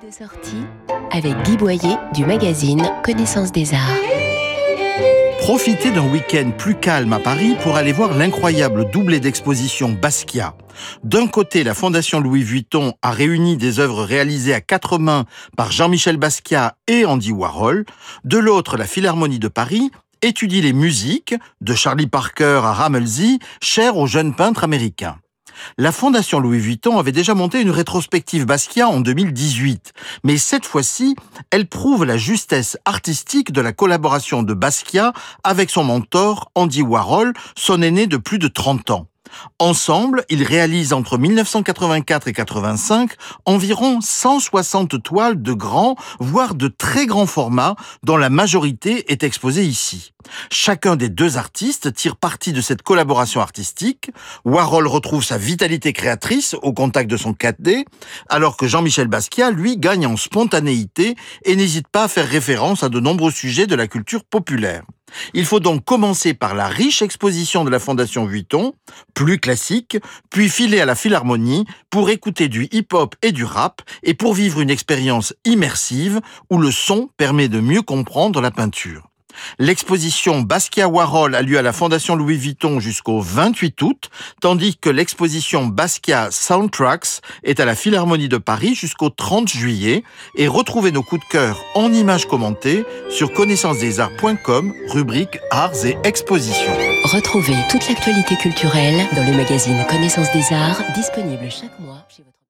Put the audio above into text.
De sortie avec Guy Boyer du magazine Connaissance des Arts. Profitez d'un week-end plus calme à Paris pour aller voir l'incroyable doublé d'exposition Basquiat. D'un côté, la Fondation Louis Vuitton a réuni des œuvres réalisées à quatre mains par Jean-Michel Basquiat et Andy Warhol. De l'autre, la Philharmonie de Paris étudie les musiques, de Charlie Parker à Ramelzy, chères aux jeunes peintres américains. La Fondation Louis Vuitton avait déjà monté une rétrospective Basquiat en 2018, mais cette fois-ci, elle prouve la justesse artistique de la collaboration de Basquiat avec son mentor Andy Warhol, son aîné de plus de 30 ans. Ensemble, ils réalisent entre 1984 et 85 environ 160 toiles de grands, voire de très grands formats, dont la majorité est exposée ici. Chacun des deux artistes tire parti de cette collaboration artistique. Warhol retrouve sa vitalité créatrice au contact de son 4D, alors que Jean-Michel Basquiat, lui, gagne en spontanéité et n'hésite pas à faire référence à de nombreux sujets de la culture populaire. Il faut donc commencer par la riche exposition de la Fondation Vuitton, plus classique, puis filer à la Philharmonie pour écouter du hip-hop et du rap et pour vivre une expérience immersive où le son permet de mieux comprendre la peinture. L'exposition Basquiat Warhol a lieu à la Fondation Louis Vuitton jusqu'au 28 août, tandis que l'exposition Basquiat Soundtracks est à la Philharmonie de Paris jusqu'au 30 juillet. Et retrouvez nos coups de cœur en images commentées sur connaissancesdesarts.com, rubrique Arts et Expositions. Retrouvez toute l'actualité culturelle dans le magazine Connaissance des Arts, disponible chaque mois chez votre